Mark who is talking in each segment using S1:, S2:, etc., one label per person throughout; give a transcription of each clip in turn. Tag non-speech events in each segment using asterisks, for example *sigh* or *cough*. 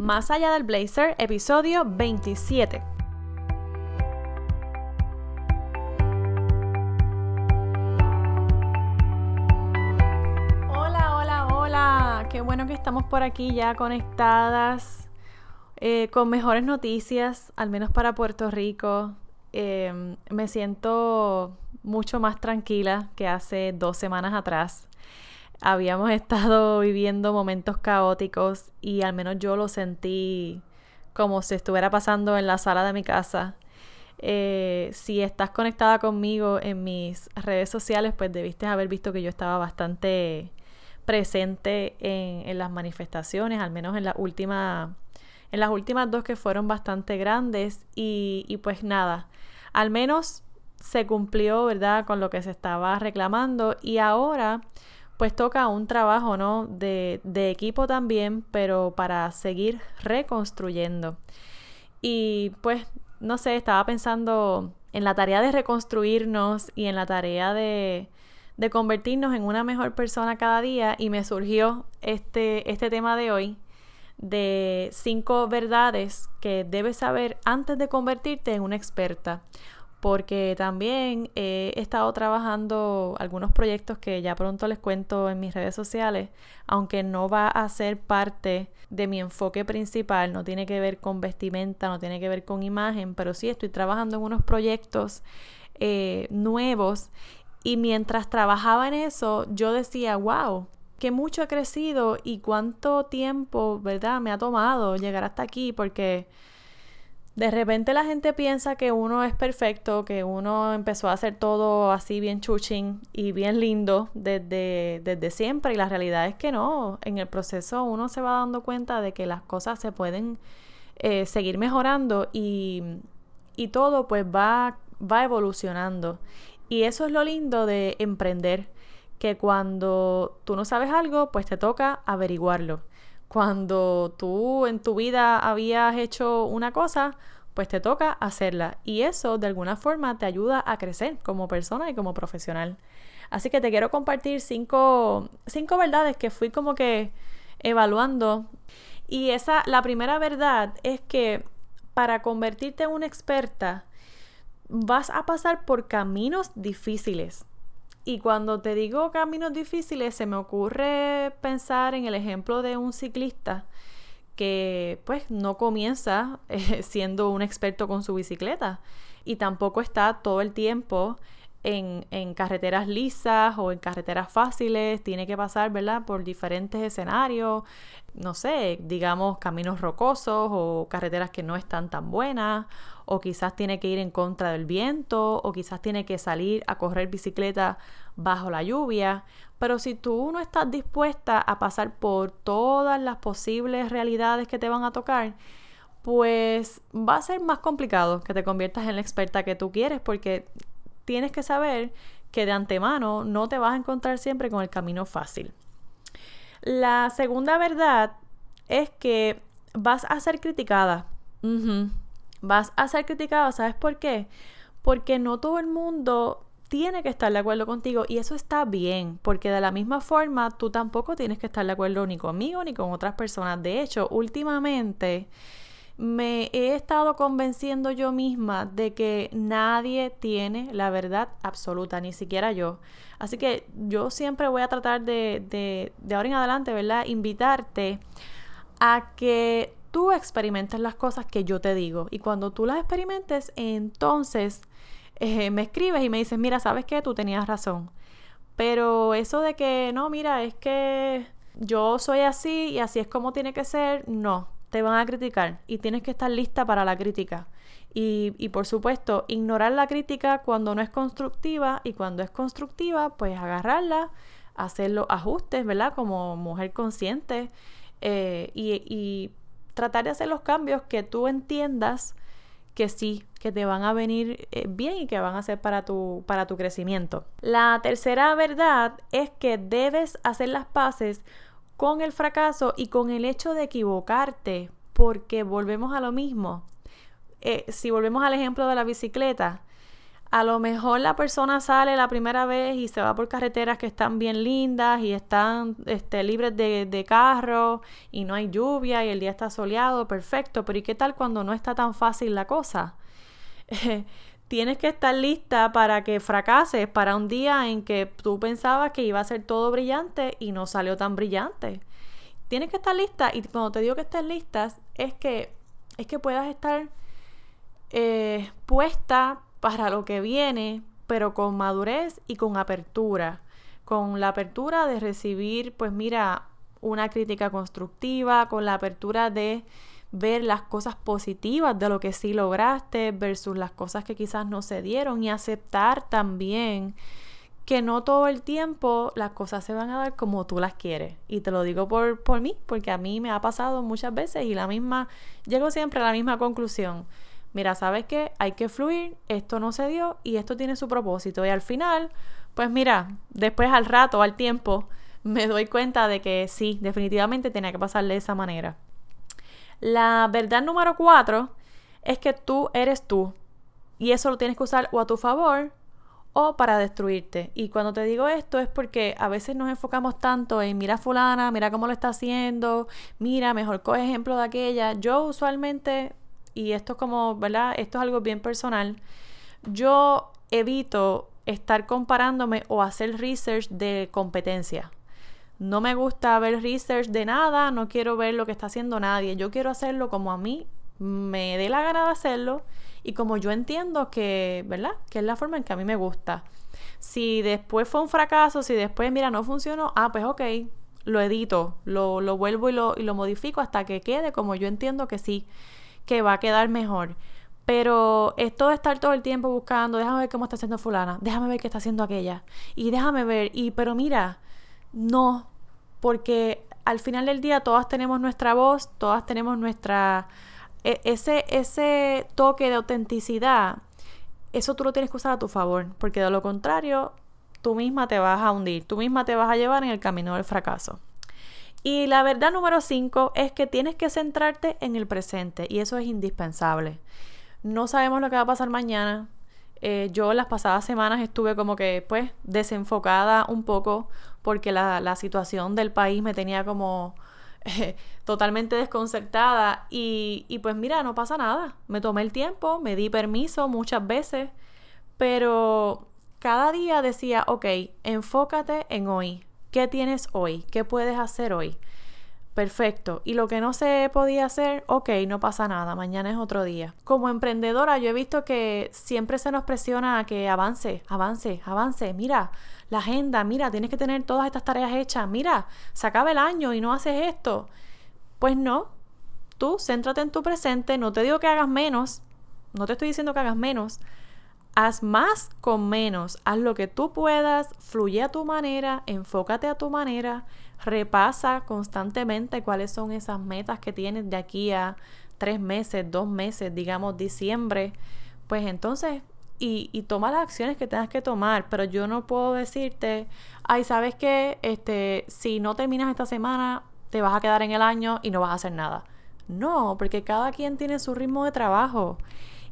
S1: Más allá del blazer, episodio 27. Hola, hola, hola. Qué bueno que estamos por aquí ya conectadas eh, con mejores noticias, al menos para Puerto Rico. Em, me siento mucho más tranquila que hace dos semanas atrás. Habíamos estado viviendo momentos caóticos y al menos yo lo sentí como si estuviera pasando en la sala de mi casa. Eh, si estás conectada conmigo en mis redes sociales, pues debiste haber visto que yo estaba bastante presente en, en las manifestaciones, al menos en la última, en las últimas dos que fueron bastante grandes. Y, y pues nada, al menos se cumplió, ¿verdad?, con lo que se estaba reclamando y ahora pues toca un trabajo, ¿no?, de, de equipo también, pero para seguir reconstruyendo. Y pues, no sé, estaba pensando en la tarea de reconstruirnos y en la tarea de, de convertirnos en una mejor persona cada día y me surgió este, este tema de hoy de cinco verdades que debes saber antes de convertirte en una experta porque también he estado trabajando algunos proyectos que ya pronto les cuento en mis redes sociales, aunque no va a ser parte de mi enfoque principal, no tiene que ver con vestimenta, no tiene que ver con imagen, pero sí estoy trabajando en unos proyectos eh, nuevos y mientras trabajaba en eso yo decía, wow, que mucho he crecido y cuánto tiempo, ¿verdad? Me ha tomado llegar hasta aquí porque de repente la gente piensa que uno es perfecto, que uno empezó a hacer todo así bien chuching y bien lindo desde, desde siempre y la realidad es que no, en el proceso uno se va dando cuenta de que las cosas se pueden eh, seguir mejorando y, y todo pues va, va evolucionando. Y eso es lo lindo de emprender, que cuando tú no sabes algo, pues te toca averiguarlo cuando tú en tu vida habías hecho una cosa, pues te toca hacerla. Y eso de alguna forma te ayuda a crecer como persona y como profesional. Así que te quiero compartir cinco, cinco verdades que fui como que evaluando. Y esa, la primera verdad es que para convertirte en una experta, vas a pasar por caminos difíciles. Y cuando te digo caminos difíciles, se me ocurre pensar en el ejemplo de un ciclista que pues no comienza *laughs* eh, siendo un experto con su bicicleta y tampoco está todo el tiempo en, en, carreteras lisas o en carreteras fáciles, tiene que pasar, ¿verdad?, por diferentes escenarios, no sé, digamos caminos rocosos o carreteras que no están tan buenas, o quizás tiene que ir en contra del viento, o quizás tiene que salir a correr bicicleta bajo la lluvia. Pero si tú no estás dispuesta a pasar por todas las posibles realidades que te van a tocar, pues va a ser más complicado que te conviertas en la experta que tú quieres porque tienes que saber que de antemano no te vas a encontrar siempre con el camino fácil. La segunda verdad es que vas a ser criticada. Vas a ser criticada, ¿sabes por qué? Porque no todo el mundo tiene que estar de acuerdo contigo y eso está bien, porque de la misma forma tú tampoco tienes que estar de acuerdo ni conmigo ni con otras personas. De hecho, últimamente me he estado convenciendo yo misma de que nadie tiene la verdad absoluta, ni siquiera yo. Así que yo siempre voy a tratar de, de, de ahora en adelante, ¿verdad? Invitarte a que tú experimentes las cosas que yo te digo. Y cuando tú las experimentes, entonces eh, me escribes y me dices, mira, ¿sabes qué? Tú tenías razón. Pero eso de que, no, mira, es que yo soy así y así es como tiene que ser, no, te van a criticar y tienes que estar lista para la crítica. Y, y, por supuesto, ignorar la crítica cuando no es constructiva y cuando es constructiva, pues agarrarla, hacer los ajustes, ¿verdad? Como mujer consciente eh, y, y tratar de hacer los cambios que tú entiendas que sí, que te van a venir eh, bien y que van a ser para tu, para tu crecimiento. La tercera verdad es que debes hacer las paces con el fracaso y con el hecho de equivocarte, porque volvemos a lo mismo. Eh, si volvemos al ejemplo de la bicicleta, A lo mejor la persona sale la primera vez y se va por carreteras que están bien lindas y están este, libres de, de carro y no hay lluvia y el día está soleado, perfecto. Pero ¿y qué tal cuando no está tan fácil la cosa? *laughs* tienes que estar lista para que fracases, para un día en que tú pensabas que iba a ser todo brillante y no salió tan brillante. Tienes que estar lista y cuando te digo que estés lista es que, es que puedas estar eh, puesta para lo que viene, pero con madurez y con apertura. Con la apertura de recibir, pues mira, una crítica constructiva, con la apertura de ver las cosas positivas de lo que sí lograste versus las cosas que quizás no se dieron y aceptar también que no todo el tiempo las cosas se van a dar como tú las quieres. Y te lo digo por, por mí, porque a mí me ha pasado muchas veces y la misma, llego siempre a la misma conclusión mira, ¿sabes qué? Hay que fluir, esto no se dio y esto tiene su propósito. Y al final, pues mira, después al rato, al tiempo, me doy cuenta de que sí, definitivamente tenía que pasar de esa manera. La verdad número cuatro es que tú eres tú y eso lo tienes que usar o a tu favor o para destruirte. Y cuando te digo esto es porque a veces nos enfocamos tanto en mira fulana, mira cómo lo está haciendo, mira, mejor coge ejemplo de aquella. Yo usualmente y esto es como, ¿verdad? Esto es algo bien personal. Yo evito estar comparándome o hacer research de competencia. No me gusta ver research de nada, no quiero ver lo que está haciendo nadie. Yo quiero hacerlo como a mí me dé la gana de hacerlo y como yo entiendo que, ¿verdad? Que es la forma en que a mí me gusta. Si después fue un fracaso, si después, mira, no funcionó, ah, pues ok, lo edito, lo, lo vuelvo y lo, y lo modifico hasta que quede como yo entiendo que sí que va a quedar mejor. Pero esto de estar todo el tiempo buscando, déjame ver cómo está haciendo fulana, déjame ver qué está haciendo aquella, y déjame ver, y pero mira, no, porque al final del día todas tenemos nuestra voz, todas tenemos nuestra, e, ese, ese toque de autenticidad, eso tú lo tienes que usar a tu favor, porque de lo contrario, tú misma te vas a hundir, tú misma te vas a llevar en el camino del fracaso. Y la verdad número 5 es que tienes que centrarte en el presente y eso es indispensable. No sabemos lo que va a pasar mañana. Eh, yo las pasadas semanas estuve como que pues desenfocada un poco porque la, situación del país me tenía como eh, *laughs* totalmente desconcertada y, y pues mira, no pasa nada. Me tomé el tiempo, me di permiso muchas veces, pero cada día decía, ok, enfócate en hoy ¿Qué tienes hoy? ¿Qué puedes hacer hoy? Perfecto. Y lo que no se podía hacer, ok, no pasa nada, mañana es otro día. Como emprendedora, yo he visto que siempre se nos presiona a que avance, avance, avance. Mira, la agenda, mira, tienes que tener todas estas tareas hechas. Mira, se acaba el año y no haces esto. Pues no, tú céntrate en tu presente, no te digo que hagas menos, no te estoy diciendo que hagas menos, Haz más con menos, haz lo que tú puedas, fluye a tu manera, enfócate a tu manera, repasa constantemente cuáles son esas metas que tienes de aquí a tres meses, dos meses, digamos diciembre, pues entonces, y, toma las acciones que tengas que tomar, pero yo no puedo decirte, ay, ¿sabes qué? Este, si no terminas esta semana, te vas a quedar en el año y no vas a hacer nada. No, porque cada quien tiene su ritmo de trabajo.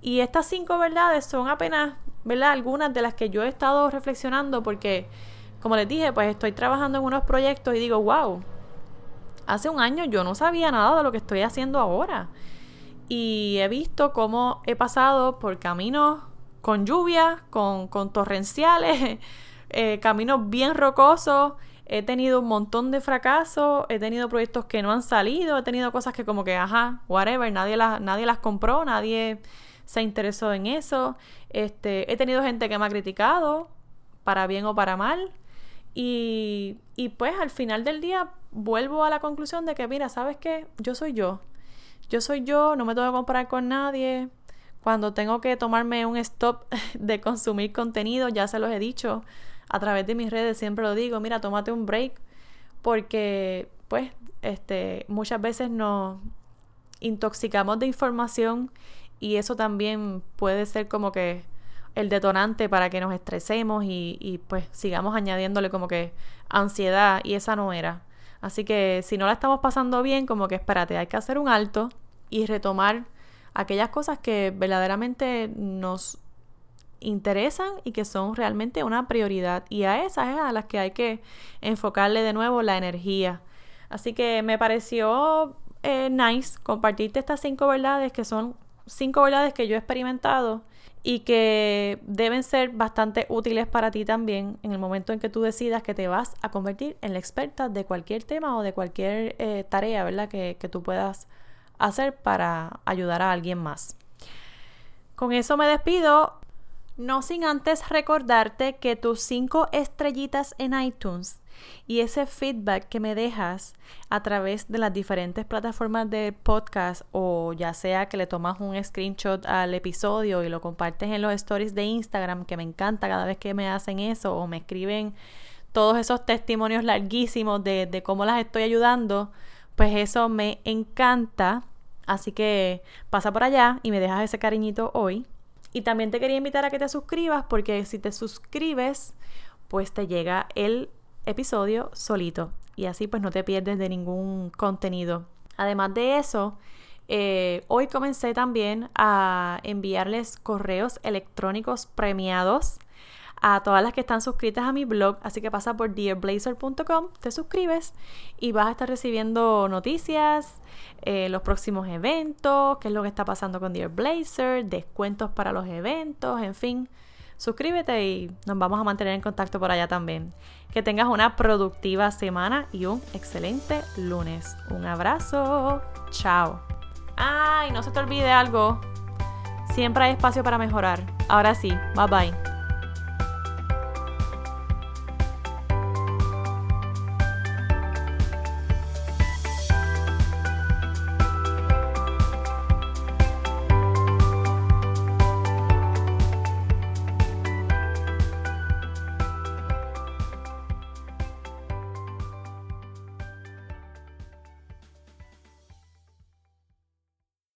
S1: Y estas cinco verdades son apenas, ¿verdad? Algunas de las que yo he estado reflexionando porque, como les dije, pues estoy trabajando en unos proyectos y digo, wow, hace un año yo no sabía nada de lo que estoy haciendo ahora. Y he visto cómo he pasado por caminos con lluvia, con, con torrenciales, *laughs* eh, caminos bien rocosos. He tenido un montón de fracasos, he tenido proyectos que no han salido, he tenido cosas que como que, ajá, whatever, nadie las, nadie las compró, nadie se interesó en eso. Este, he tenido gente que me ha criticado, para bien o para mal. Y, y pues al final del día vuelvo a la conclusión de que, mira, ¿sabes qué? Yo soy yo. Yo soy yo, no me tengo que comparar con nadie. Cuando tengo que tomarme un stop *laughs* de consumir contenido, ya se los he dicho a través de mis redes, siempre lo digo, mira, tómate un break, porque pues este, muchas veces nos intoxicamos de información y eso también puede ser como que el detonante para que nos estresemos y, y, pues sigamos añadiéndole como que ansiedad y esa no era. Así que si no la estamos pasando bien, como que espérate, hay que hacer un alto y retomar aquellas cosas que verdaderamente nos interesan y que son realmente una prioridad. Y a esas es a las que hay que enfocarle de nuevo la energía. Así que me pareció eh, nice compartirte estas cinco verdades que son cinco verdades que yo he experimentado y que deben ser bastante útiles para ti también en el momento en que tú decidas que te vas a convertir en la experta de cualquier tema o de cualquier eh, tarea, ¿verdad? Que, que tú puedas hacer para ayudar a alguien más. Con eso me despido. No sin antes recordarte que tus cinco estrellitas en iTunes y ese feedback que me dejas a través de las diferentes plataformas de podcast o ya sea que le tomas un screenshot al episodio y lo compartes en los stories de Instagram, que me encanta cada vez que me hacen eso o me escriben todos esos testimonios larguísimos de, de cómo las estoy ayudando, pues eso me encanta. Así que pasa por allá y me dejas ese cariñito hoy. Y también te quería invitar a que te suscribas porque si te suscribes, pues te llega el episodio solito y así pues no te pierdes de ningún contenido. Además de eso, eh, hoy comencé también a enviarles correos electrónicos premiados a todas las que están suscritas a mi blog, así que pasa por dearblazer.com, te suscribes y vas a estar recibiendo noticias, eh, los próximos eventos, qué es lo que está pasando con Dear Blazer, descuentos para los eventos, en fin. Suscríbete y nos vamos a mantener en contacto por allá también. Que tengas una productiva semana y un excelente lunes. Un abrazo. Chao. Ay, no se te olvide algo. Siempre hay espacio para mejorar. Ahora sí, bye bye.